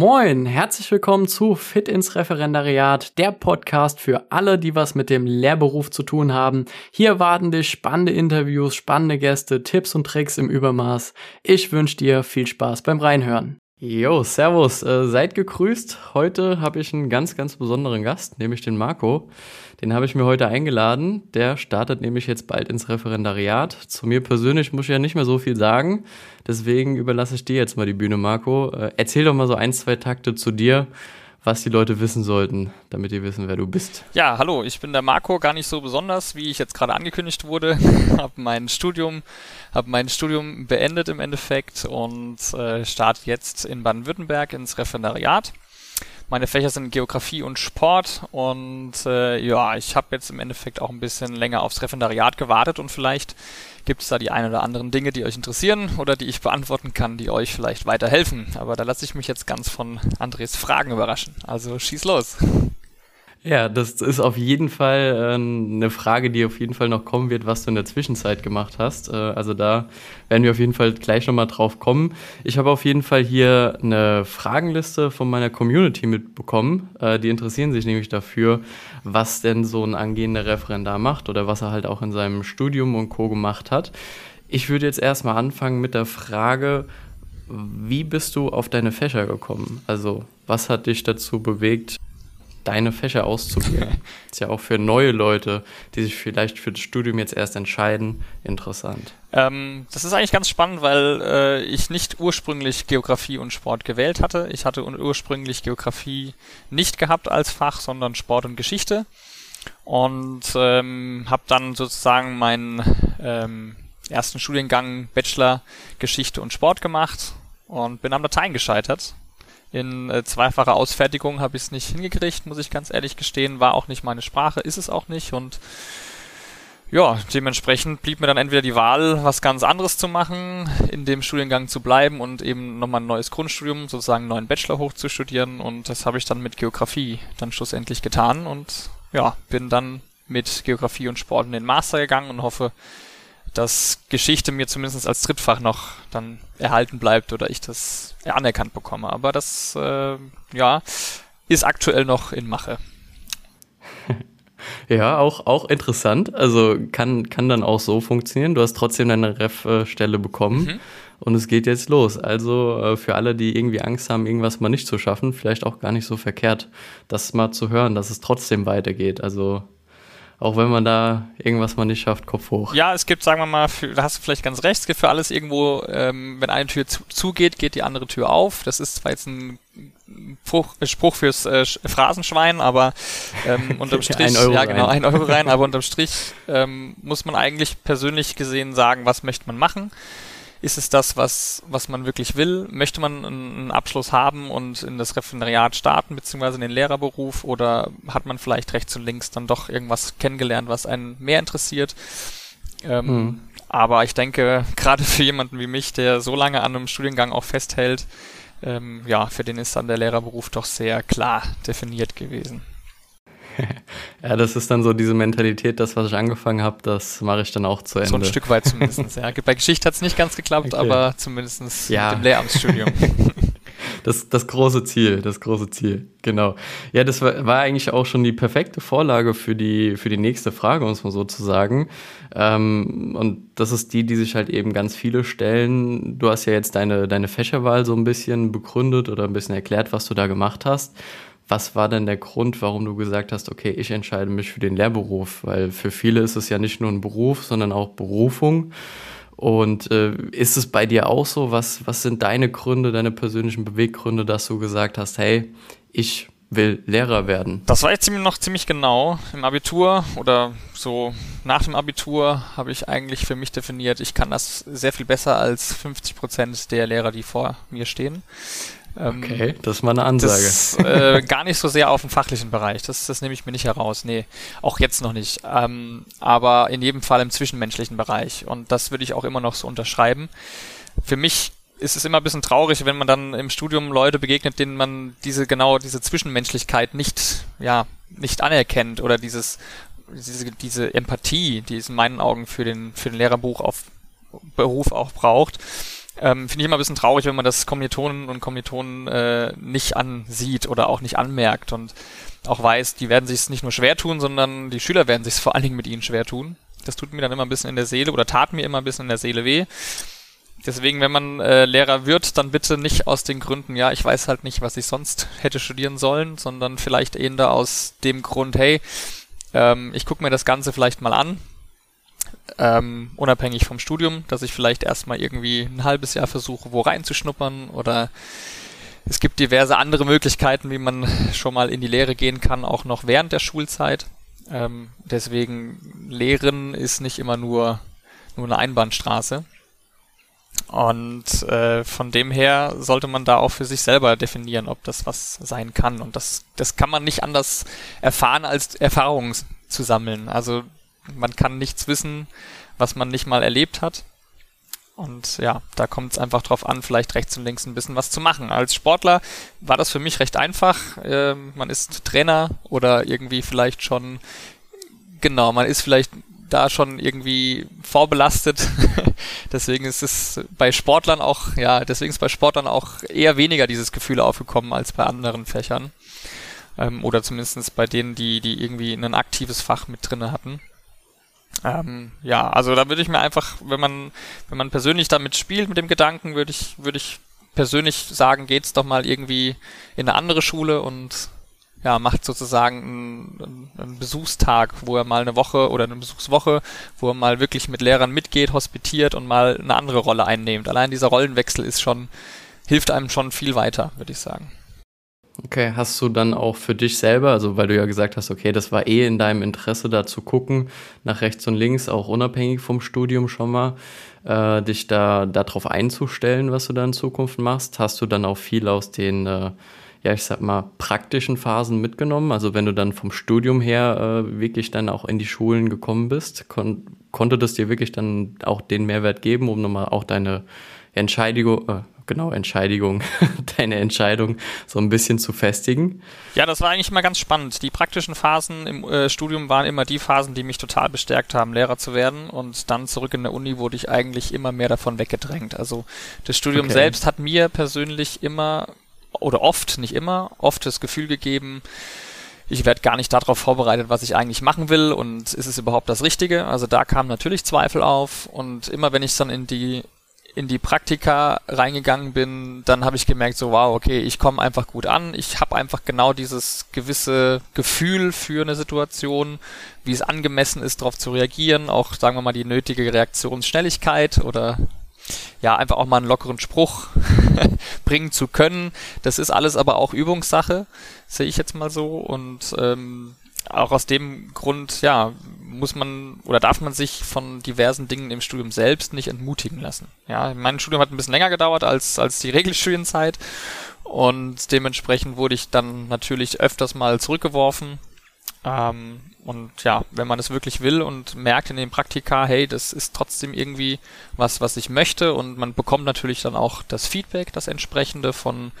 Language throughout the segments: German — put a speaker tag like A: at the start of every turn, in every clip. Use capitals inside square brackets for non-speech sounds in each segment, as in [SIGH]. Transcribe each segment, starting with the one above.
A: Moin, herzlich willkommen zu Fit ins Referendariat, der Podcast für alle, die was mit dem Lehrberuf zu tun haben. Hier warten dich spannende Interviews, spannende Gäste, Tipps und Tricks im Übermaß. Ich wünsche dir viel Spaß beim Reinhören. Jo, servus, äh, seid gegrüßt. Heute habe ich einen ganz, ganz besonderen Gast, nämlich den Marco. Den habe ich mir heute eingeladen. Der startet nämlich jetzt bald ins Referendariat. Zu mir persönlich muss ich ja nicht mehr so viel sagen. Deswegen überlasse ich dir jetzt mal die Bühne, Marco. Äh, erzähl doch mal so ein, zwei Takte zu dir was die Leute wissen sollten, damit die wissen, wer du bist.
B: Ja, hallo, ich bin der Marco, gar nicht so besonders, wie ich jetzt gerade angekündigt wurde. [LAUGHS] habe mein Studium, habe mein Studium beendet im Endeffekt und äh, starte jetzt in Baden-Württemberg ins Referendariat. Meine Fächer sind Geografie und Sport und äh, ja, ich habe jetzt im Endeffekt auch ein bisschen länger aufs Referendariat gewartet und vielleicht gibt es da die ein oder anderen Dinge, die euch interessieren oder die ich beantworten kann, die euch vielleicht weiterhelfen. Aber da lasse ich mich jetzt ganz von Andres Fragen überraschen. Also schieß los.
A: Ja, das ist auf jeden Fall äh, eine Frage, die auf jeden Fall noch kommen wird, was du in der Zwischenzeit gemacht hast. Äh, also da werden wir auf jeden Fall gleich nochmal drauf kommen. Ich habe auf jeden Fall hier eine Fragenliste von meiner Community mitbekommen. Äh, die interessieren sich nämlich dafür, was denn so ein angehender Referendar macht oder was er halt auch in seinem Studium und Co. gemacht hat. Ich würde jetzt erstmal anfangen mit der Frage, wie bist du auf deine Fächer gekommen? Also was hat dich dazu bewegt, deine Fächer auszuwählen. [LAUGHS] ist ja auch für neue Leute, die sich vielleicht für das Studium jetzt erst entscheiden, interessant.
B: Ähm, das ist eigentlich ganz spannend, weil äh, ich nicht ursprünglich Geografie und Sport gewählt hatte. Ich hatte ursprünglich Geografie nicht gehabt als Fach, sondern Sport und Geschichte. Und ähm, habe dann sozusagen meinen ähm, ersten Studiengang Bachelor Geschichte und Sport gemacht und bin am Latein gescheitert in äh, zweifacher Ausfertigung habe ich es nicht hingekriegt, muss ich ganz ehrlich gestehen. War auch nicht meine Sprache, ist es auch nicht. Und ja, dementsprechend blieb mir dann entweder die Wahl, was ganz anderes zu machen, in dem Studiengang zu bleiben und eben nochmal ein neues Grundstudium, sozusagen einen neuen Bachelor hochzustudieren. Und das habe ich dann mit Geografie dann schlussendlich getan und ja, bin dann mit Geografie und Sport in den Master gegangen und hoffe, dass Geschichte mir zumindest als Drittfach noch dann erhalten bleibt oder ich das anerkannt bekomme. Aber das, äh, ja, ist aktuell noch in Mache. [LAUGHS]
A: Ja, auch, auch interessant. Also kann, kann dann auch so funktionieren. Du hast trotzdem deine Ref-Stelle bekommen mhm. und es geht jetzt los. Also äh, für alle, die irgendwie Angst haben, irgendwas mal nicht zu schaffen, vielleicht auch gar nicht so verkehrt, das mal zu hören, dass es trotzdem weitergeht. Also auch wenn man da irgendwas mal nicht schafft, Kopf hoch.
B: Ja, es gibt, sagen wir mal, für, da hast du vielleicht ganz recht, es gibt für alles irgendwo, ähm, wenn eine Tür zu, zugeht, geht die andere Tür auf. Das ist zwar jetzt ein Spruch, Spruch fürs äh, Phrasenschwein, aber ähm, [LAUGHS] unterm Strich, ja genau, ein Euro rein, [LAUGHS] aber unterm Strich ähm, muss man eigentlich persönlich gesehen sagen, was möchte man machen ist es das, was, was man wirklich will? Möchte man einen Abschluss haben und in das Referendariat starten, beziehungsweise in den Lehrerberuf? Oder hat man vielleicht rechts und links dann doch irgendwas kennengelernt, was einen mehr interessiert? Ähm, hm. Aber ich denke, [LAUGHS] gerade für jemanden wie mich, der so lange an einem Studiengang auch festhält, ähm, ja, für den ist dann der Lehrerberuf doch sehr klar definiert gewesen. [LAUGHS]
A: ja, das ist dann so diese Mentalität, das, was ich angefangen habe, das mache ich dann auch zu Ende.
B: So ein Stück weit zumindest, [LAUGHS] ja. Bei Geschichte hat es nicht ganz geklappt, okay. aber zumindest ja. mit dem Lehramtsstudium. [LAUGHS]
A: Das, das große Ziel, das große Ziel, genau. Ja, das war, war eigentlich auch schon die perfekte Vorlage für die, für die nächste Frage, um es mal so zu sagen. Ähm, und das ist die, die sich halt eben ganz viele stellen. Du hast ja jetzt deine, deine Fächerwahl so ein bisschen begründet oder ein bisschen erklärt, was du da gemacht hast. Was war denn der Grund, warum du gesagt hast, okay, ich entscheide mich für den Lehrberuf? Weil für viele ist es ja nicht nur ein Beruf, sondern auch Berufung. Und äh, ist es bei dir auch so? Was, was sind deine Gründe, deine persönlichen Beweggründe, dass du gesagt hast, hey, ich will Lehrer werden?
B: Das war jetzt noch ziemlich genau. Im Abitur oder so nach dem Abitur habe ich eigentlich für mich definiert, ich kann das sehr viel besser als 50 Prozent der Lehrer, die vor mir stehen.
A: Ähm, okay, das ist mal eine Ansage.
B: Das, äh, [LAUGHS] gar nicht so sehr auf dem fachlichen Bereich. Das, das nehme ich mir nicht heraus. Nee, auch jetzt noch nicht. Ähm, aber in jedem Fall im zwischenmenschlichen Bereich. Und das würde ich auch immer noch so unterschreiben. Für mich ist es immer ein bisschen traurig, wenn man dann im Studium Leute begegnet, denen man diese genau diese Zwischenmenschlichkeit nicht ja nicht anerkennt oder dieses diese, diese Empathie, die es in meinen Augen für den für den Lehrerbuch auf Beruf auch braucht Ähm, Finde ich immer ein bisschen traurig, wenn man das Kommilitonen und Kommilitonen äh, nicht ansieht oder auch nicht anmerkt und auch weiß, die werden sich es nicht nur schwer tun, sondern die Schüler werden sich es vor allen Dingen mit ihnen schwer tun. Das tut mir dann immer ein bisschen in der Seele oder tat mir immer ein bisschen in der Seele weh. Deswegen, wenn man äh, Lehrer wird, dann bitte nicht aus den Gründen, ja, ich weiß halt nicht, was ich sonst hätte studieren sollen, sondern vielleicht eher aus dem Grund, hey, ähm, ich gucke mir das Ganze vielleicht mal an, ähm, unabhängig vom Studium, dass ich vielleicht erstmal irgendwie ein halbes Jahr versuche, wo reinzuschnuppern oder es gibt diverse andere Möglichkeiten, wie man schon mal in die Lehre gehen kann, auch noch während der Schulzeit. Ähm, deswegen Lehren ist nicht immer nur, nur eine Einbahnstraße. Und äh, von dem her sollte man da auch für sich selber definieren, ob das was sein kann. Und das, das kann man nicht anders erfahren, als Erfahrungen zu sammeln. Also man kann nichts wissen, was man nicht mal erlebt hat. Und ja, da kommt es einfach drauf an, vielleicht rechts und links ein bisschen was zu machen. Als Sportler war das für mich recht einfach. Äh, man ist Trainer oder irgendwie vielleicht schon, genau, man ist vielleicht da schon irgendwie vorbelastet. [LAUGHS] deswegen ist es bei Sportlern auch, ja, deswegen ist bei Sportlern auch eher weniger dieses Gefühl aufgekommen als bei anderen Fächern. Ähm, oder zumindest bei denen, die, die irgendwie ein aktives Fach mit drinne hatten. Ähm, ja, also da würde ich mir einfach, wenn man, wenn man persönlich damit spielt mit dem Gedanken, würde ich, würde ich persönlich sagen, geht's doch mal irgendwie in eine andere Schule und ja, macht sozusagen einen, einen Besuchstag, wo er mal eine Woche oder eine Besuchswoche, wo er mal wirklich mit Lehrern mitgeht, hospitiert und mal eine andere Rolle einnimmt. Allein dieser Rollenwechsel ist schon, hilft einem schon viel weiter, würde ich sagen.
A: Okay, hast du dann auch für dich selber, also weil du ja gesagt hast, okay, das war eh in deinem Interesse, da zu gucken, nach rechts und links, auch unabhängig vom Studium schon mal, äh, dich da darauf einzustellen, was du da in Zukunft machst, hast du dann auch viel aus den äh, ja, ich sag mal, praktischen Phasen mitgenommen? Also wenn du dann vom Studium her äh, wirklich dann auch in die Schulen gekommen bist, kon konnte das dir wirklich dann auch den Mehrwert geben, um nochmal auch deine Entscheidung, äh, genau, Entscheidung, [LAUGHS] deine Entscheidung so ein bisschen zu festigen?
B: Ja, das war eigentlich immer ganz spannend. Die praktischen Phasen im äh, Studium waren immer die Phasen, die mich total bestärkt haben, Lehrer zu werden. Und dann zurück in der Uni wurde ich eigentlich immer mehr davon weggedrängt. Also das Studium okay. selbst hat mir persönlich immer oder oft, nicht immer, oft das Gefühl gegeben, ich werde gar nicht darauf vorbereitet, was ich eigentlich machen will und ist es überhaupt das Richtige? Also da kamen natürlich Zweifel auf und immer wenn ich dann in die in die Praktika reingegangen bin, dann habe ich gemerkt, so wow, okay, ich komme einfach gut an, ich habe einfach genau dieses gewisse Gefühl für eine Situation, wie es angemessen ist, darauf zu reagieren, auch sagen wir mal die nötige Reaktionsschnelligkeit oder ja, einfach auch mal einen lockeren Spruch [LAUGHS] bringen zu können. Das ist alles aber auch Übungssache, sehe ich jetzt mal so. Und ähm, auch aus dem Grund, ja, muss man oder darf man sich von diversen Dingen im Studium selbst nicht entmutigen lassen. Ja, mein Studium hat ein bisschen länger gedauert als, als die Regelstudienzeit und dementsprechend wurde ich dann natürlich öfters mal zurückgeworfen. Ähm, und ja, wenn man es wirklich will und merkt in den Praktika, hey, das ist trotzdem irgendwie was, was ich möchte und man bekommt natürlich dann auch das Feedback, das entsprechende von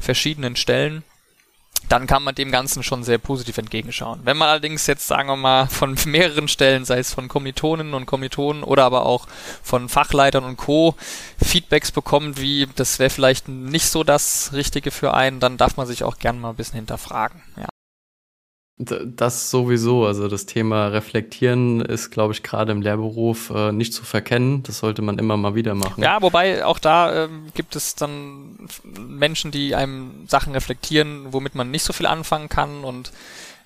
B: verschiedenen Stellen, dann kann man dem Ganzen schon sehr positiv entgegenschauen. Wenn man allerdings jetzt, sagen wir mal, von [LAUGHS] mehreren Stellen, sei es von Kommilitonen und Kommilitonen oder aber auch von Fachleitern und Co. Feedbacks bekommt, wie das wäre vielleicht nicht so das Richtige für einen, dann darf man sich auch gerne mal ein bisschen hinterfragen. Ja.
A: Das sowieso. Also das Thema Reflektieren ist, glaube ich, gerade im Lehrberuf äh, nicht zu verkennen. Das sollte man immer mal wieder machen.
B: Ja, wobei auch da ähm, gibt es dann Menschen, die einem Sachen reflektieren, womit man nicht so viel anfangen kann. Und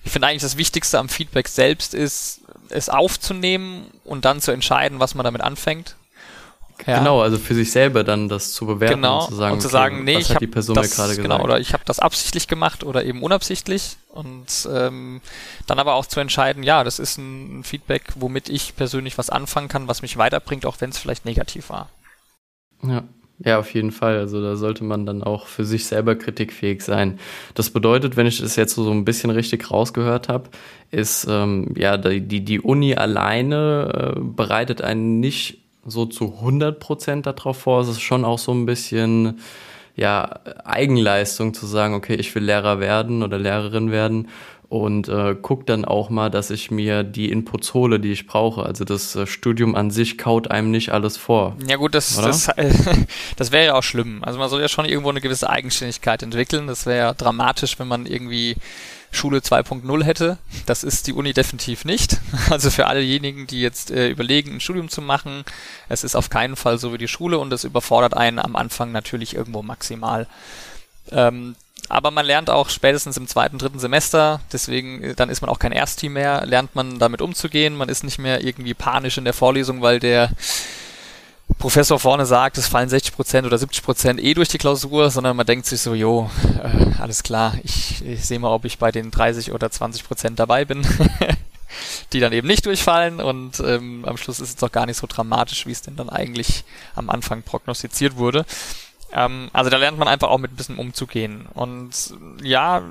B: ich finde eigentlich das Wichtigste am Feedback selbst ist, es aufzunehmen und dann zu entscheiden, was man damit anfängt.
A: Ja. Genau, also für sich selber dann das zu bewerten
B: genau.
A: und zu sagen,
B: und zu sagen okay, nee,
A: was
B: ich
A: hat die Person
B: das,
A: mir gerade
B: genau,
A: gesagt.
B: Oder ich habe das absichtlich gemacht oder eben unabsichtlich und ähm, dann aber auch zu entscheiden, ja, das ist ein Feedback, womit ich persönlich was anfangen kann, was mich weiterbringt, auch wenn es vielleicht negativ war.
A: Ja. Ja, auf jeden Fall. Also da sollte man dann auch für sich selber kritikfähig sein. Das bedeutet, wenn ich das jetzt so ein bisschen richtig rausgehört habe, ist ähm, ja die, die Uni alleine äh, bereitet einen nicht so zu 100 Prozent darauf vor. Es ist schon auch so ein bisschen ja, Eigenleistung zu sagen, okay, ich will Lehrer werden oder Lehrerin werden. und äh, gucke dann auch mal, dass ich mir die Inputs hole, die ich brauche. Also das äh, Studium an sich kaut einem nicht alles vor.
B: Ja gut, das, das, [LAUGHS] das wäre ja auch schlimm. Also man soll ja schon irgendwo eine gewisse Eigenständigkeit entwickeln. Das wäre ja dramatisch, wenn man irgendwie Schule 2.0 hätte. Das ist die Uni definitiv nicht. [LAUGHS] Also für allejenigen, die jetzt äh, überlegen, ein Studium zu machen, es ist auf keinen Fall so wie die Schule und es überfordert einen am Anfang natürlich irgendwo maximal. Ähm, aber man lernt auch spätestens im zweiten, dritten Semester, deswegen, äh, dann ist man auch kein Erstteam mehr, lernt man damit umzugehen. Man ist nicht mehr irgendwie panisch in der Vorlesung, weil der Professor vorne sagt, es fallen 60% oder 70% eh durch die Klausur, sondern man denkt sich so, jo, äh, alles klar, ich, ich sehe mal, ob ich bei den 30 oder 20% dabei bin, [LAUGHS] die dann eben nicht durchfallen und ähm, am Schluss ist es doch gar nicht so dramatisch, wie es denn dann eigentlich am Anfang prognostiziert wurde. Ähm, also da lernt man einfach auch mit ein bisschen umzugehen. Und ja,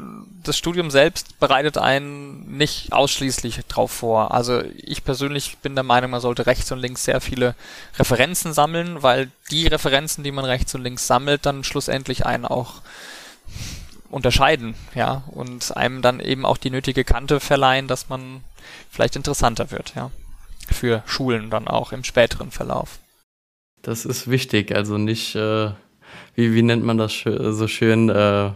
B: das Studium selbst bereitet einen nicht ausschließlich drauf vor. Also ich persönlich bin der Meinung, man sollte rechts und links sehr viele Referenzen sammeln, weil die Referenzen, die man rechts und links sammelt, dann schlussendlich einen auch unterscheiden, ja, und einem dann eben auch die nötige Kante verleihen, dass man vielleicht interessanter wird, ja, für Schulen dann auch im späteren Verlauf.
A: Das ist wichtig, also nicht äh, wie, wie nennt man das so schön, äh,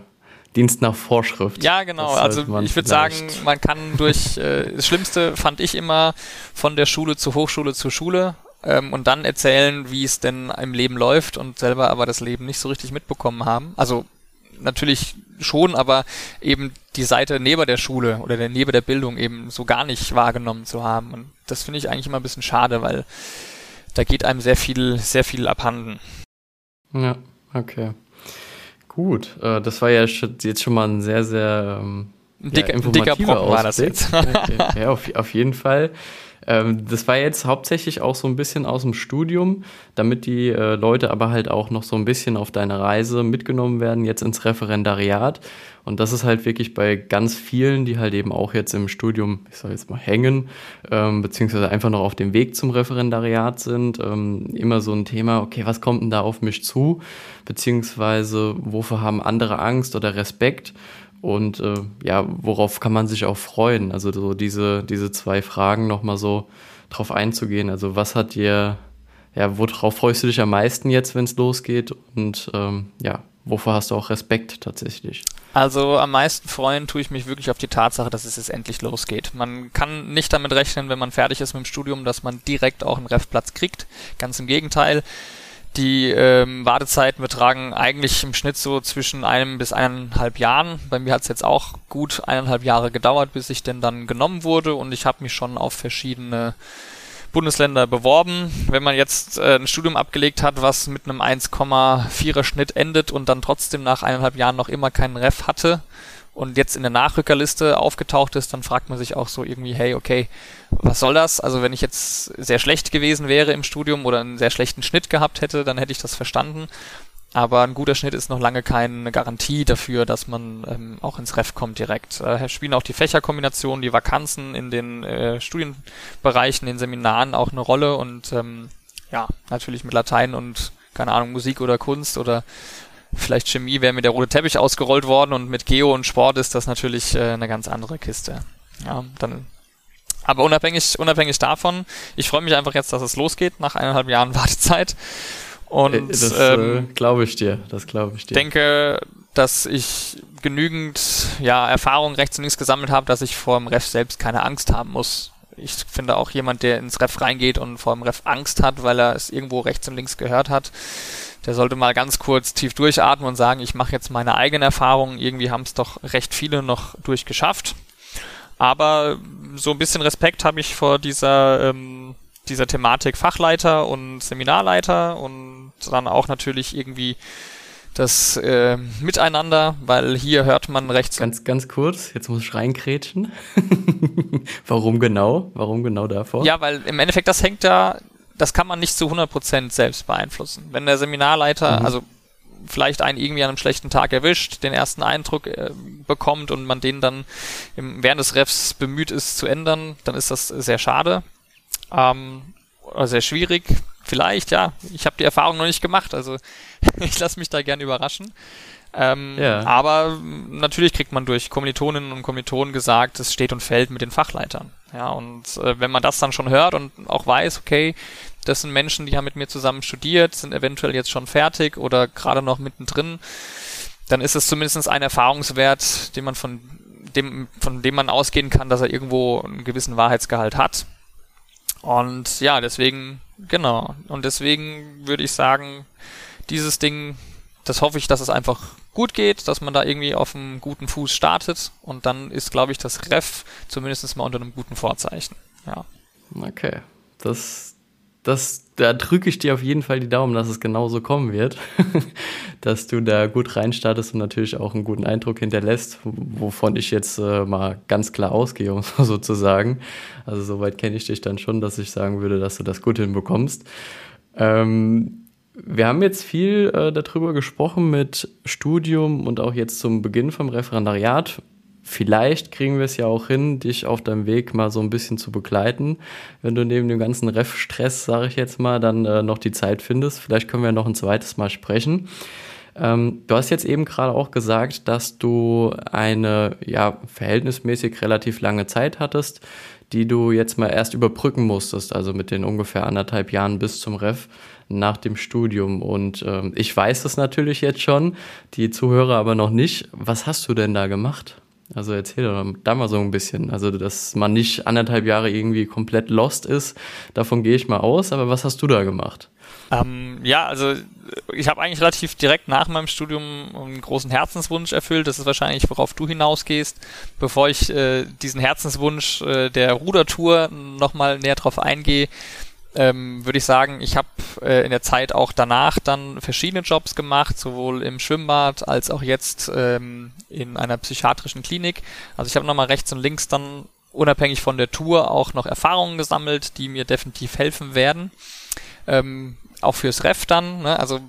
A: Dienst nach Vorschrift.
B: Ja, genau. Also ich würde sagen, man kann durch, äh, das Schlimmste fand ich immer von der Schule zu Hochschule zu Schule ähm, und dann erzählen, wie es denn im Leben läuft und selber aber das Leben nicht so richtig mitbekommen haben. Also natürlich schon, aber eben die Seite neben der Schule oder der neben der Bildung eben so gar nicht wahrgenommen zu haben. Und das finde ich eigentlich immer ein bisschen schade, weil da geht einem sehr viel, sehr viel abhanden.
A: Ja. Okay. Gut, äh, das war ja jetzt schon mal ein sehr, sehr ähm,
B: dicker, ja, dicker Brocken war das jetzt. [LAUGHS]
A: ja, auf, auf jeden Fall. Ähm, das war jetzt hauptsächlich auch so ein bisschen aus dem Studium, damit die äh, Leute aber halt auch noch so ein bisschen auf deine Reise mitgenommen werden, jetzt ins Referendariat. Und das ist halt wirklich bei ganz vielen, die halt eben auch jetzt im Studium, ich soll jetzt mal hängen, ähm, beziehungsweise einfach noch auf dem Weg zum Referendariat sind, ähm, immer so ein Thema, okay, was kommt denn da auf mich zu? Beziehungsweise wofür haben andere Angst oder Respekt? Und äh, ja, worauf kann man sich auch freuen? Also so diese, diese zwei Fragen nochmal so drauf einzugehen. Also was hat dir, ja, worauf freust du dich am meisten jetzt, wenn es losgeht? Und ähm, ja, wovor hast du auch Respekt tatsächlich?
B: Also am meisten freuen tue ich mich wirklich auf die Tatsache, dass es jetzt endlich losgeht. Man kann nicht damit rechnen, wenn man fertig ist mit dem Studium, dass man direkt auch einen Refplatz kriegt. Ganz im Gegenteil. Die ähm, Wartezeiten betragen eigentlich im Schnitt so zwischen einem bis eineinhalb Jahren. Bei mir hat es jetzt auch gut eineinhalb Jahre gedauert, bis ich denn dann genommen wurde und ich habe mich schon auf verschiedene Bundesländer beworben. Wenn man jetzt äh, ein Studium abgelegt hat, was mit einem 1,4er Schnitt endet und dann trotzdem nach eineinhalb Jahren noch immer keinen Ref hatte, und jetzt in der Nachrückerliste aufgetaucht ist, dann fragt man sich auch so irgendwie, hey, okay, was soll das? Also wenn ich jetzt sehr schlecht gewesen wäre im Studium oder einen sehr schlechten Schnitt gehabt hätte, dann hätte ich das verstanden. Aber ein guter Schnitt ist noch lange keine Garantie dafür, dass man ähm, auch ins Ref kommt direkt. Äh, spielen auch die Fächerkombinationen, die Vakanzen in den äh, Studienbereichen, den Seminaren auch eine Rolle und ähm, ja, natürlich mit Latein und keine Ahnung, Musik oder Kunst oder vielleicht Chemie wäre mir der rote Teppich ausgerollt worden und mit Geo und Sport ist das natürlich äh, eine ganz andere Kiste. Ja, dann aber unabhängig, unabhängig davon, ich freue mich einfach jetzt, dass es losgeht nach eineinhalb Jahren [LAUGHS] Wartezeit. Und äh,
A: das äh, ähm, glaube ich dir, das glaube ich dir.
B: denke, dass ich genügend ja, Erfahrung rechts und links gesammelt habe, dass ich vor dem Ref selbst keine Angst haben muss. Ich finde auch jemand, der ins Ref reingeht und vor dem Ref Angst hat, weil er es irgendwo rechts und links gehört hat, der sollte mal ganz kurz tief durchatmen und sagen, ich mache jetzt meine eigenen Erfahrungen. Irgendwie haben es doch recht viele noch durchgeschafft. Aber so ein bisschen Respekt habe ich vor dieser, ähm, dieser Thematik Fachleiter und Seminarleiter und dann auch natürlich irgendwie das äh, Miteinander, weil hier hört man rechts.
A: Ganz, ganz kurz, jetzt muss ich reinkrätschen. [LAUGHS] Warum genau? Warum genau davor?
B: Ja, weil im Endeffekt das hängt ja das kann man nicht zu 100% selbst beeinflussen. Wenn der Seminarleiter, mhm. also vielleicht einen irgendwie an einem schlechten Tag erwischt, den ersten Eindruck äh, bekommt und man den dann im, während des Refs bemüht ist zu ändern, dann ist das sehr schade. Ähm, oder sehr schwierig. Vielleicht, ja. Ich habe die Erfahrung noch nicht gemacht, also [LAUGHS] ich lasse mich da gerne überraschen. Ähm, ja. Aber natürlich kriegt man durch Kommilitoninnen und Kommilitonen gesagt, es steht und fällt mit den Fachleitern. Ja, und äh, wenn man das dann schon hört und auch weiß, okay, das sind Menschen, die haben mit mir zusammen studiert, sind eventuell jetzt schon fertig oder gerade noch mittendrin, dann ist es zumindest ein Erfahrungswert, den man von dem, von dem man ausgehen kann, dass er irgendwo einen gewissen Wahrheitsgehalt hat. Und ja, deswegen, genau. Und deswegen würde ich sagen, dieses Ding, das hoffe ich, dass es einfach gut geht, dass man da irgendwie auf einem guten Fuß startet und dann ist, glaube ich, das Ref zumindest mal unter einem guten Vorzeichen. Ja.
A: Okay. Das, das, da drücke ich dir auf jeden Fall die Daumen, dass es genauso kommen wird, [LAUGHS] dass du da gut reinstartest und natürlich auch einen guten Eindruck hinterlässt, wovon ich jetzt äh, mal ganz klar ausgehe, [LAUGHS] um so zu sagen. Also soweit kenne ich dich dann schon, dass ich sagen würde, dass du das gut hinbekommst. Ähm, wir haben jetzt viel äh, darüber gesprochen mit Studium und auch jetzt zum Beginn vom Referendariat vielleicht kriegen wir es ja auch hin, dich auf deinem Weg mal so ein bisschen zu begleiten. Wenn du neben dem ganzen Ref-Stress, sage ich jetzt mal, dann äh, noch die Zeit findest. Vielleicht können wir noch ein zweites Mal sprechen. Ähm, du hast jetzt eben gerade auch gesagt, dass du eine ja verhältnismäßig relativ lange Zeit hattest, die du jetzt mal erst überbrücken musstest, also mit den ungefähr anderthalb Jahren bis zum Ref nach dem Studium. Und ähm, ich weiß das natürlich jetzt schon, die Zuhörer aber noch nicht. Was hast du denn da gemacht? Also erzähl doch da mal so ein bisschen. Also, dass man nicht anderthalb Jahre irgendwie komplett lost ist, davon gehe ich mal aus. Aber was hast du da gemacht?
B: Ähm, ja, also ich habe eigentlich relativ direkt nach meinem Studium einen großen Herzenswunsch erfüllt. Das ist wahrscheinlich, worauf du hinausgehst. Bevor ich äh, diesen Herzenswunsch äh, der Rudertour nochmal näher drauf eingehe, ähm, würde ich sagen, ich habe äh, in der Zeit auch danach dann verschiedene Jobs gemacht, sowohl im Schwimmbad als auch jetzt ähm, in einer psychiatrischen Klinik. Also ich habe nochmal rechts und links dann unabhängig von der Tour auch noch Erfahrungen gesammelt, die mir definitiv helfen werden. Ähm, auch fürs Ref dann, ne? also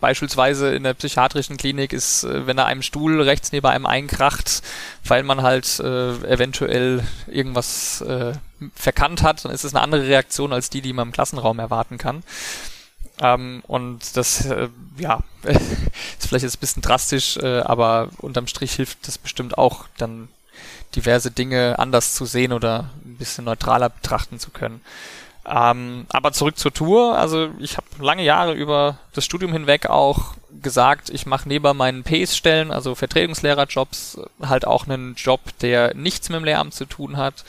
B: beispielsweise in der psychiatrischen Klinik ist, äh, wenn da einem Stuhl rechts neben einem einkracht, weil man halt äh, eventuell irgendwas äh, verkannt hat, dann ist es eine andere Reaktion als die, die man im Klassenraum erwarten kann. Ähm, und das, äh, ja, [LAUGHS] ist vielleicht jetzt ein bisschen drastisch, äh, aber unterm Strich hilft das bestimmt auch, dann diverse Dinge anders zu sehen oder ein bisschen neutraler betrachten zu können. Ähm, aber zurück zur Tour. Also ich habe lange Jahre über das Studium hinweg auch gesagt, ich mache neben meinen PACE-Stellen, also Vertretungslehrerjobs, halt auch einen Job, der nichts mit dem Lehramt zu tun hat.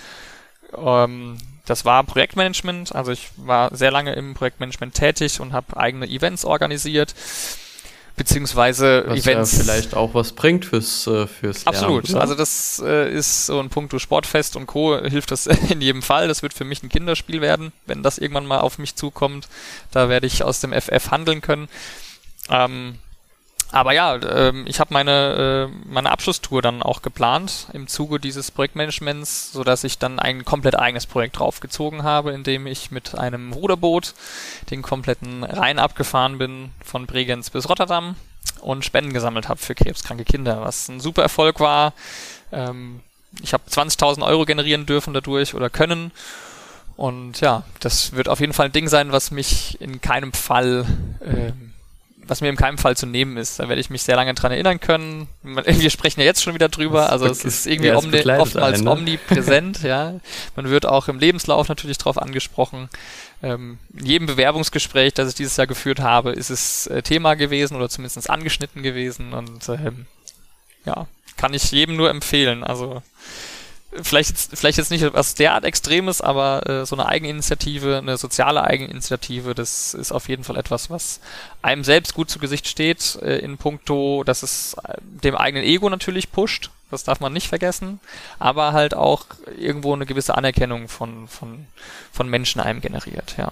B: Ähm, das war Projektmanagement. Also ich war sehr lange im Projektmanagement tätig und habe eigene Events organisiert beziehungsweise
A: was Events. Ja vielleicht auch was bringt fürs, äh, fürs
B: Absolut. Lernen, also das äh, ist so ein Punkt, Sportfest und Co. hilft das [LAUGHS] in jedem Fall. Das wird für mich ein Kinderspiel werden, wenn das irgendwann mal auf mich zukommt. Da werde ich aus dem FF handeln können. Ähm, aber ja, ähm, ich habe meine, äh, meine Abschlusstour dann auch geplant im Zuge dieses Projektmanagements, so dass ich dann ein komplett eigenes Projekt draufgezogen habe, in dem ich mit einem Ruderboot den kompletten Rhein abgefahren bin, von Bregenz bis Rotterdam und Spenden gesammelt habe für krebskranke Kinder, was ein super Erfolg war. Ähm, ich habe 20.000 Euro generieren dürfen dadurch oder können. Und ja, das wird auf jeden Fall ein Ding sein, was mich in keinem Fall ähm, was mir in keinem Fall zu nehmen ist. Da werde ich mich sehr lange dran erinnern können. [LAUGHS] Wir sprechen ja jetzt schon wieder drüber, also es ist irgendwie ja, omni oftmals einen, ne? omnipräsent, ja. Man wird auch im Lebenslauf natürlich darauf angesprochen. Ähm, in jedem Bewerbungsgespräch, das ich dieses Jahr geführt habe, ist es äh, Thema gewesen oder zumindest angeschnitten gewesen und ähm, ja, kann ich jedem nur empfehlen. Also vielleicht jetzt, vielleicht jetzt nicht was derart Extremes, aber äh, so eine Eigeninitiative, eine soziale Eigeninitiative, das ist auf jeden Fall etwas, was einem selbst gut zu Gesicht steht, äh, in puncto, dass es äh, dem eigenen Ego natürlich pusht, das darf man nicht vergessen, aber halt auch irgendwo eine gewisse Anerkennung von, von, von Menschen einem generiert, ja.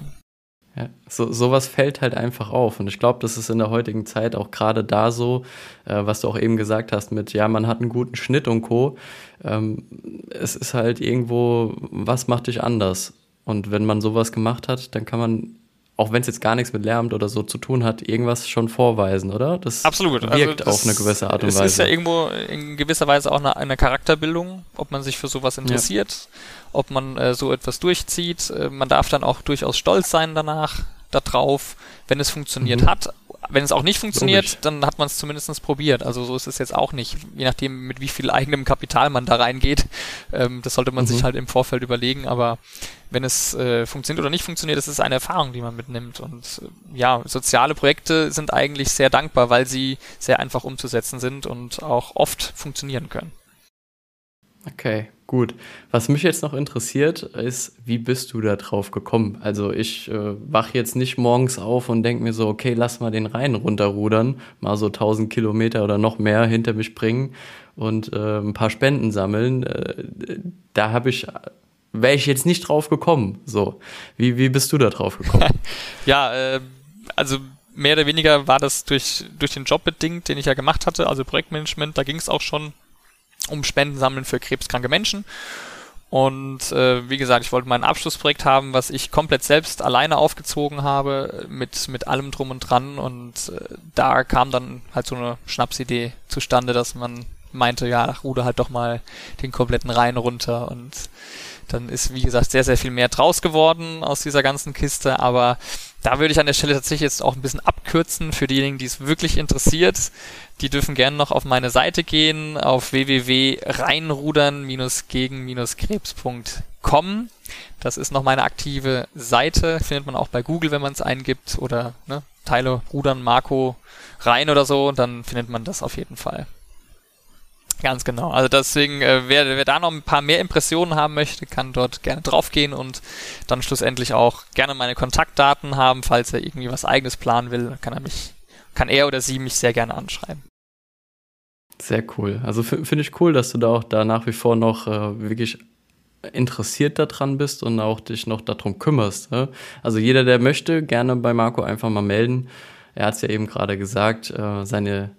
A: Ja, so, sowas fällt halt einfach auf. Und ich glaube, das ist in der heutigen Zeit auch gerade da so, äh, was du auch eben gesagt hast, mit, ja, man hat einen guten Schnitt und Co. Ähm, es ist halt irgendwo, was macht dich anders? Und wenn man sowas gemacht hat, dann kann man auch wenn es jetzt gar nichts mit Lärm oder so zu tun hat, irgendwas schon vorweisen, oder?
B: Das Absolut.
A: Also wirkt also auf eine gewisse Art und Weise.
B: Es ist ja irgendwo in gewisser Weise auch eine, eine Charakterbildung, ob man sich für sowas interessiert, ja. ob man äh, so etwas durchzieht. Äh, man darf dann auch durchaus stolz sein danach, darauf, wenn es funktioniert mhm. hat. Wenn es auch nicht funktioniert, Logisch. dann hat man es zumindest probiert. Also so ist es jetzt auch nicht. Je nachdem, mit wie viel eigenem Kapital man da reingeht, ähm, das sollte man mhm. sich halt im Vorfeld überlegen. Aber wenn es äh, funktioniert oder nicht funktioniert, das ist eine Erfahrung, die man mitnimmt. Und äh, ja, soziale Projekte sind eigentlich sehr dankbar, weil sie sehr einfach umzusetzen sind und auch oft funktionieren können.
A: Okay, gut. Was mich jetzt noch interessiert, ist, wie bist du da drauf gekommen? Also ich äh, wache jetzt nicht morgens auf und denke mir so, okay, lass mal den Rhein runterrudern, mal so 1000 Kilometer oder noch mehr hinter mich bringen und äh, ein paar Spenden sammeln. Äh, da habe ich wäre ich jetzt nicht drauf gekommen. So, wie, wie bist du da drauf gekommen? [LAUGHS]
B: ja, äh, also mehr oder weniger war das durch, durch den Job bedingt, den ich ja gemacht hatte, also Projektmanagement, da ging es auch schon um Spenden sammeln für krebskranke Menschen. Und äh, wie gesagt, ich wollte mein Abschlussprojekt haben, was ich komplett selbst alleine aufgezogen habe, mit, mit allem drum und dran. Und äh, da kam dann halt so eine Schnapsidee zustande, dass man meinte, ja, ruder halt doch mal den kompletten Rhein runter. Und dann ist, wie gesagt, sehr, sehr viel mehr draus geworden aus dieser ganzen Kiste. Aber da würde ich an der Stelle tatsächlich jetzt auch ein bisschen abkürzen für diejenigen, die es wirklich interessiert. Die dürfen gerne noch auf meine Seite gehen, auf www.reinrudern-gegen-krebs.com. Das ist noch meine aktive Seite, findet man auch bei Google, wenn man es eingibt oder ne, Teile Rudern, Marco, Rein oder so, dann findet man das auf jeden Fall. Ganz genau. Also deswegen, äh, wer, wer da noch ein paar mehr Impressionen haben möchte, kann dort gerne draufgehen und dann schlussendlich auch gerne meine Kontaktdaten haben, falls er irgendwie was eigenes planen will, kann er mich, kann er oder sie mich sehr gerne anschreiben.
A: Sehr cool. Also finde ich cool, dass du da auch da nach wie vor noch äh, wirklich interessiert daran bist und auch dich noch darum kümmerst. Ne? Also jeder, der möchte, gerne bei Marco einfach mal melden. Er hat es ja eben gerade gesagt, äh, seine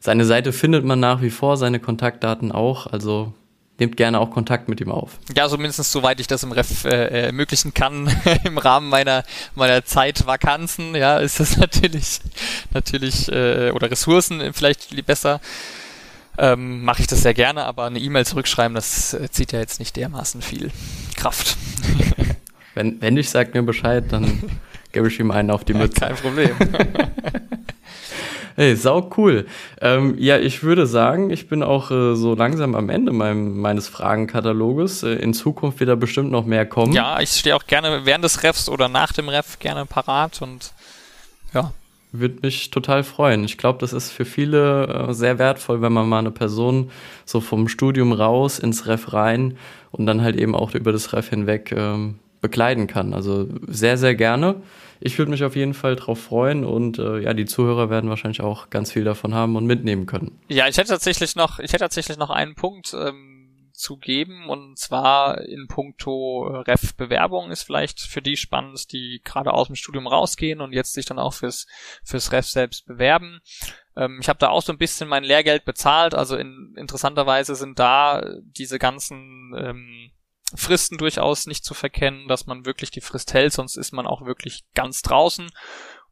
A: seine Seite findet man nach wie vor, seine Kontaktdaten auch. Also nehmt gerne auch Kontakt mit ihm auf.
B: Ja, zumindest so soweit ich das im Ref äh, ermöglichen kann, [LAUGHS] im Rahmen meiner meiner Zeitvakanzen, ja, ist das [LAUGHS] natürlich natürlich äh, oder Ressourcen vielleicht besser. Ähm, Mache ich das sehr gerne, aber eine E-Mail zurückschreiben, das äh, zieht ja jetzt nicht dermaßen viel Kraft. [LAUGHS]
A: wenn, wenn ich sag mir Bescheid, dann gebe ich ihm einen auf die Mütze.
B: Kein Problem.
A: Hey, sau cool. Ähm, ja, ich würde sagen, ich bin auch äh, so langsam am Ende meinem, meines Fragenkataloges. Äh, in Zukunft wird da bestimmt noch mehr kommen.
B: Ja, ich stehe auch gerne während des Refs oder nach dem Ref gerne parat und ja.
A: Würde mich total freuen. Ich glaube, das ist für viele äh, sehr wertvoll, wenn man mal eine Person so vom Studium raus ins Ref rein und dann halt eben auch über das Ref hinweg ähm, bekleiden kann. Also sehr, sehr gerne ich würde mich auf jeden Fall drauf freuen und äh, ja, die Zuhörer werden wahrscheinlich auch ganz viel davon haben und mitnehmen können.
B: Ja, ich hätte tatsächlich noch, ich hätte tatsächlich noch einen Punkt ähm, zu geben und zwar in puncto Ref-Bewerbung ist vielleicht für die spannend, die gerade aus dem Studium rausgehen und jetzt sich dann auch fürs fürs Ref selbst bewerben. Ähm, ich habe da auch so ein bisschen mein Lehrgeld bezahlt, also in, interessanterweise sind da diese ganzen ähm, Fristen durchaus nicht zu verkennen, dass man wirklich die Frist hält, sonst ist man auch wirklich ganz draußen.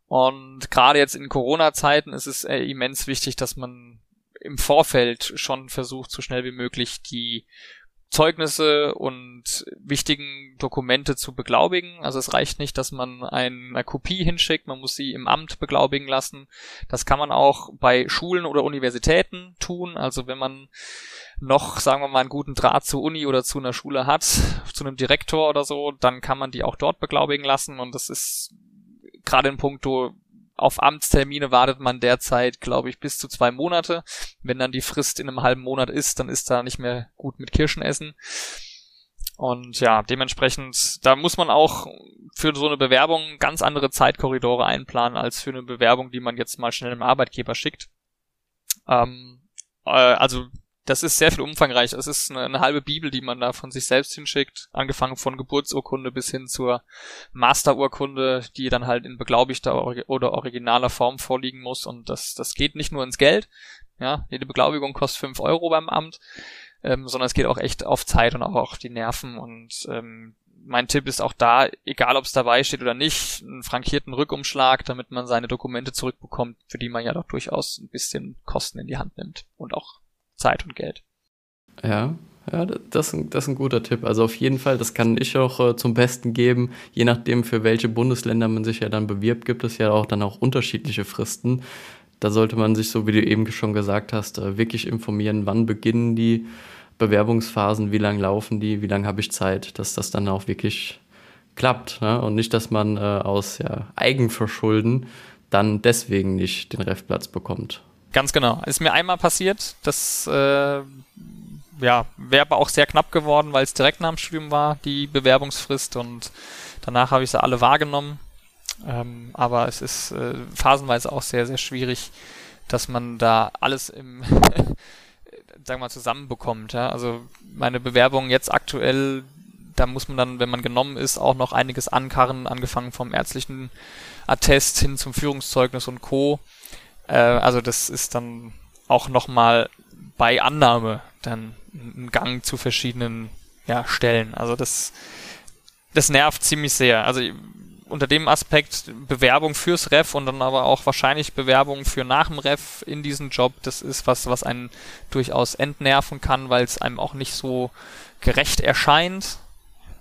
B: Und gerade jetzt in Corona-Zeiten ist es äh, immens wichtig, dass man im Vorfeld schon versucht, so schnell wie möglich die Zeugnisse und wichtigen Dokumente zu beglaubigen. Also es reicht nicht, dass man eine Kopie hinschickt, man muss sie im Amt beglaubigen lassen. Das kann man auch bei Schulen oder Universitäten tun. Also wenn man noch, sagen wir mal, einen guten Draht zur Uni oder zu einer Schule hat, zu einem Direktor oder so, dann kann man die auch dort beglaubigen lassen und das ist gerade in puncto auf Amtstermine wartet man derzeit, glaube ich, bis zu zwei Monate. Wenn dann die Frist in einem halben Monat ist, dann ist da nicht mehr gut mit Kirschen essen. Und ja, dementsprechend, da muss man auch für so eine Bewerbung ganz andere Zeitkorridore einplanen als für eine Bewerbung, die man jetzt mal schnell einem Arbeitgeber schickt. Ähm, äh, also das ist sehr viel umfangreich. Es ist eine, eine, halbe Bibel, die man da von sich selbst hinschickt, angefangen von Geburtsurkunde bis hin zur Masterurkunde, die dann halt in beglaubigter oder originaler Form vorliegen muss. Und das, das geht nicht nur ins Geld. Ja, jede Beglaubigung kostet fünf Euro beim Amt, ähm, sondern es geht auch echt auf Zeit und auch auf die Nerven. Und ähm, mein Tipp ist auch da, egal ob es dabei steht oder nicht, einen frankierten Rückumschlag, damit man seine Dokumente zurückbekommt, für die man ja doch durchaus ein bisschen Kosten in die Hand nimmt und auch Zeit und Geld.
A: Ja, Ja, das, das ist ein guter Tipp. Also auf jeden Fall, das kann ich auch äh, zum Besten geben. Je nachdem, für welche Bundesländer man sich ja dann bewirbt, gibt es ja auch dann auch unterschiedliche Fristen. Da sollte man sich, so wie du eben schon gesagt hast, äh, wirklich informieren, wann beginnen die Bewerbungsphasen, wie lange laufen die, wie lange habe ich Zeit, dass das dann auch wirklich klappt. Ne? Und nicht, dass man äh, aus ja, Eigenverschulden dann deswegen nicht den Refplatz bekommt.
B: Ganz genau. Ist mir einmal passiert. Das äh, ja, wäre aber auch sehr knapp geworden, weil es direkt nach dem Studium war, die Bewerbungsfrist. Und danach habe ich sie alle wahrgenommen. Ähm, aber es ist äh, phasenweise auch sehr, sehr schwierig, dass man da alles im [LAUGHS] sagen wir mal, zusammenbekommt. Ja? Also meine Bewerbung jetzt aktuell, da muss man dann, wenn man genommen ist, auch noch einiges ankarren, angefangen vom ärztlichen Attest hin zum Führungszeugnis und Co. Äh, also das ist dann auch nochmal bei Annahme dann ein Gang zu verschiedenen ja, Stellen. Also das, das nervt ziemlich sehr. Also unter dem Aspekt Bewerbung fürs Ref und dann aber auch wahrscheinlich Bewerbung für nach dem Ref in diesen Job, das ist was, was einen durchaus entnerven kann, weil es einem auch nicht so gerecht erscheint.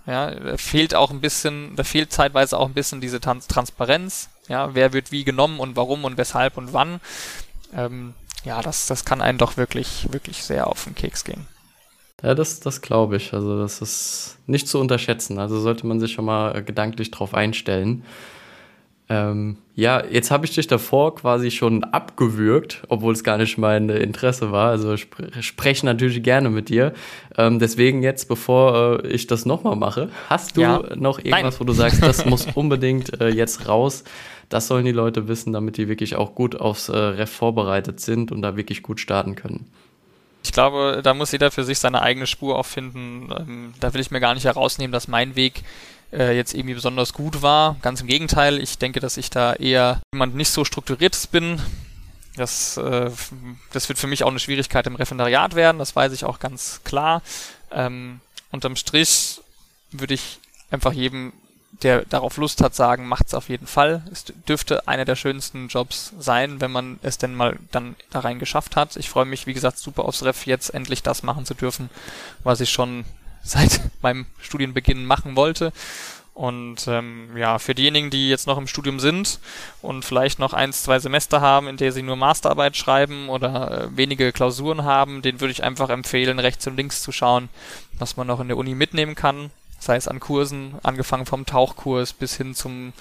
B: Ja, fehlt auch ein bisschen, da fehlt zeitweise auch ein bisschen diese Trans Transparenz. Ja, wer wird wie genommen und warum und weshalb und wann. Ähm, ja, das, das kann einen doch wirklich, wirklich sehr auf den Keks gehen.
A: Ja, das, das glaube ich. Also, das ist nicht zu unterschätzen. Also sollte man sich schon mal gedanklich drauf einstellen. Ähm, ja, jetzt habe ich dich davor quasi schon abgewürgt, obwohl es gar nicht mein Interesse war. Also ich spreche natürlich gerne mit dir. Ähm, deswegen jetzt, bevor äh, ich das nochmal mache, hast du ja. noch irgendwas, Nein. wo du sagst, das muss [LAUGHS] unbedingt äh, jetzt raus? Das sollen die Leute wissen, damit die wirklich auch gut aufs äh, Ref vorbereitet sind und da wirklich gut starten können.
B: Ich glaube, da muss jeder für sich seine eigene Spur auch finden. Ähm, da will ich mir gar nicht herausnehmen, dass mein Weg äh, jetzt irgendwie besonders gut war. Ganz im Gegenteil, ich denke, dass ich da eher jemand nicht so strukturiertes bin. Das, äh, das wird für mich auch eine Schwierigkeit im Referendariat werden, das weiß ich auch ganz klar. Ähm, unterm Strich würde ich einfach jedem der darauf Lust hat, sagen, macht's auf jeden Fall. Es dürfte einer der schönsten Jobs sein, wenn man es denn mal dann da rein geschafft hat. Ich freue mich, wie gesagt, super aufs Ref, jetzt endlich das machen zu dürfen, was ich schon [LAUGHS] seit meinem Studienbeginn machen wollte. Und ähm, ja, für diejenigen, die jetzt noch im Studium sind und vielleicht noch eins, zwei Semester haben, in der sie nur Masterarbeit schreiben oder äh, wenige Klausuren haben, den würde ich einfach empfehlen, rechts und links zu schauen, was man noch in der Uni mitnehmen kann sei es an Kursen, angefangen vom Tauchkurs bis hin zum,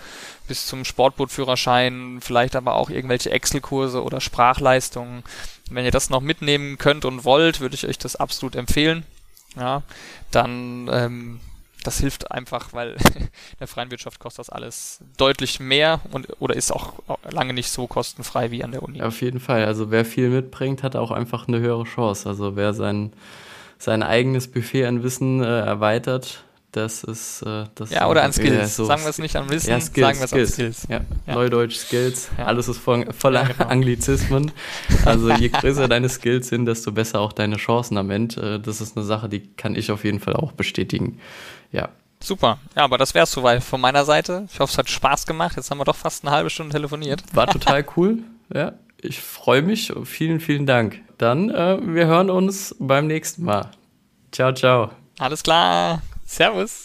B: bis zum Sportbootführerschein, vielleicht aber auch irgendwelche Excel-Kurse oder Sprachleistungen. Wenn ihr das noch mitnehmen könnt und wollt, würde ich euch das absolut empfehlen. Ja, dann, ähm, das hilft einfach, weil [LAUGHS] in der freien Wirtschaft kostet das alles deutlich mehr und oder ist auch lange nicht so kostenfrei wie an der Uni.
A: Auf jeden Fall. Also wer viel mitbringt, hat auch einfach eine höhere Chance. Also wer sein, sein eigenes Buffet an Wissen äh, erweitert, das ist äh, das
B: Ja, oder an Skills. So sagen wir es nicht an Wissen, ja, Skills, sagen wir es an Skills.
A: Ja. ja. Neudeutsch Skills. Ja. Alles ist voll, voller genau. Anglizismen. Also je [LAUGHS] größer deine Skills sind, desto besser auch deine Chancen am Ende. Äh, das ist eine Sache, die kann ich auf jeden Fall auch bestätigen. Ja.
B: Super. Ja, aber das wäre es soweit von meiner Seite. Ich hoffe, es hat Spaß gemacht. Jetzt haben wir doch fast eine halbe Stunde telefoniert.
A: War total [LAUGHS] cool. Ja, ich freue mich. Vielen, vielen Dank. Dann, äh, wir hören uns beim nächsten Mal. Ciao, ciao.
B: Alles klar. Servus.